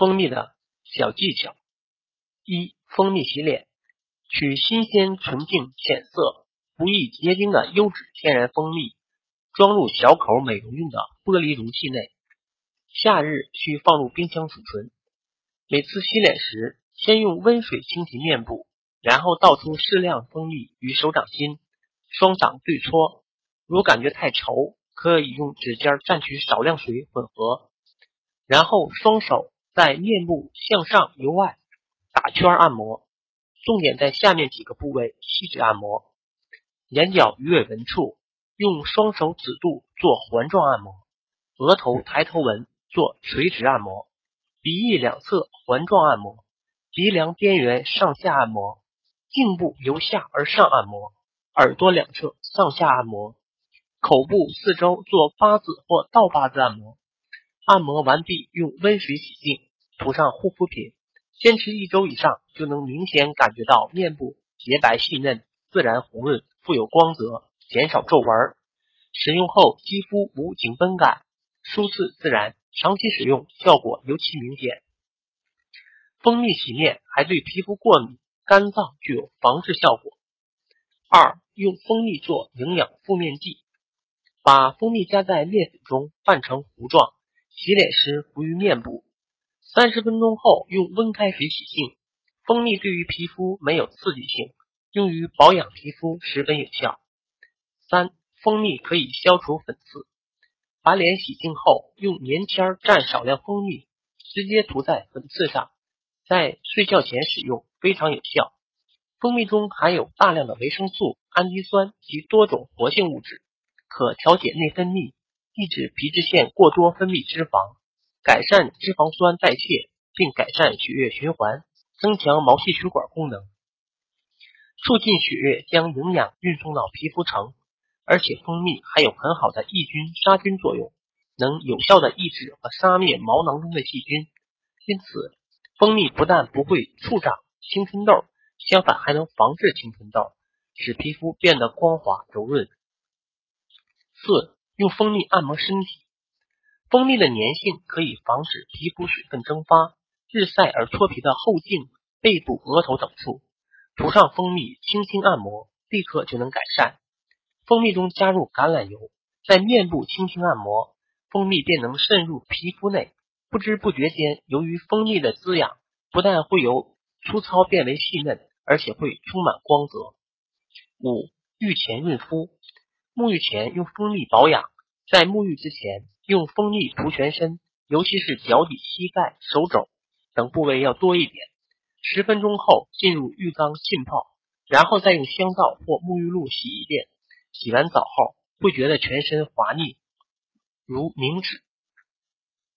蜂蜜的小技巧：一、蜂蜜洗脸，取新鲜、纯净、浅色、不易结晶的优质天然蜂蜜，装入小口美容用的玻璃容器内，夏日需放入冰箱储存。每次洗脸时，先用温水清洗面部，然后倒出适量蜂蜜于手掌心，双掌对搓。如感觉太稠，可以用指尖蘸取少量水混合，然后双手在面部向上由外打圈按摩，重点在下面几个部位细致按摩。眼角鱼尾纹处用双手指肚做环状按摩，额头抬头纹做垂直按摩，鼻翼两侧环状按摩，鼻梁边缘上下按摩，颈部由下而上按摩，耳朵两侧上下按摩。口部四周做八字或倒八字按摩，按摩完毕用温水洗净，涂上护肤品，坚持一周以上就能明显感觉到面部洁白细嫩、自然红润、富有光泽，减少皱纹。使用后肌肤无紧绷感，舒适自然，长期使用效果尤其明显。蜂蜜洗面还对皮肤过敏、干燥具有防治效果。二、用蜂蜜做营养敷面剂。把蜂蜜加在面粉中拌成糊状，洗脸时敷于面部，三十分钟后用温开水洗净。蜂蜜对于皮肤没有刺激性，用于保养皮肤十分有效。三、蜂蜜可以消除粉刺。把脸洗净后，用棉签蘸少量蜂蜜，直接涂在粉刺上，在睡觉前使用非常有效。蜂蜜中含有大量的维生素、氨基酸及多种活性物质。可调节内分泌，抑制皮脂腺过多分泌脂肪，改善脂肪酸代谢，并改善血液循环，增强毛细血管功能，促进血液将营养运送到皮肤层。而且蜂蜜还有很好的抑菌杀菌作用，能有效的抑制和杀灭毛囊中的细菌。因此，蜂蜜不但不会促长青春痘，相反还能防治青春痘，使皮肤变得光滑柔润。四、用蜂蜜按摩身体。蜂蜜的粘性可以防止皮肤水分蒸发，日晒而脱皮的后颈、背部、额头等处，涂上蜂蜜轻轻按摩，立刻就能改善。蜂蜜中加入橄榄油，在面部轻轻按摩，蜂蜜便能渗入皮肤内，不知不觉间，由于蜂蜜的滋养，不但会由粗糙变为细嫩，而且会充满光泽。五、浴前润肤。沐浴前用蜂蜜保养，在沐浴之前用蜂蜜涂全身，尤其是脚底、膝盖、手肘等部位要多一点。十分钟后进入浴缸浸泡，然后再用香皂或沐浴露洗一遍。洗完澡后会觉得全身滑腻如凝脂。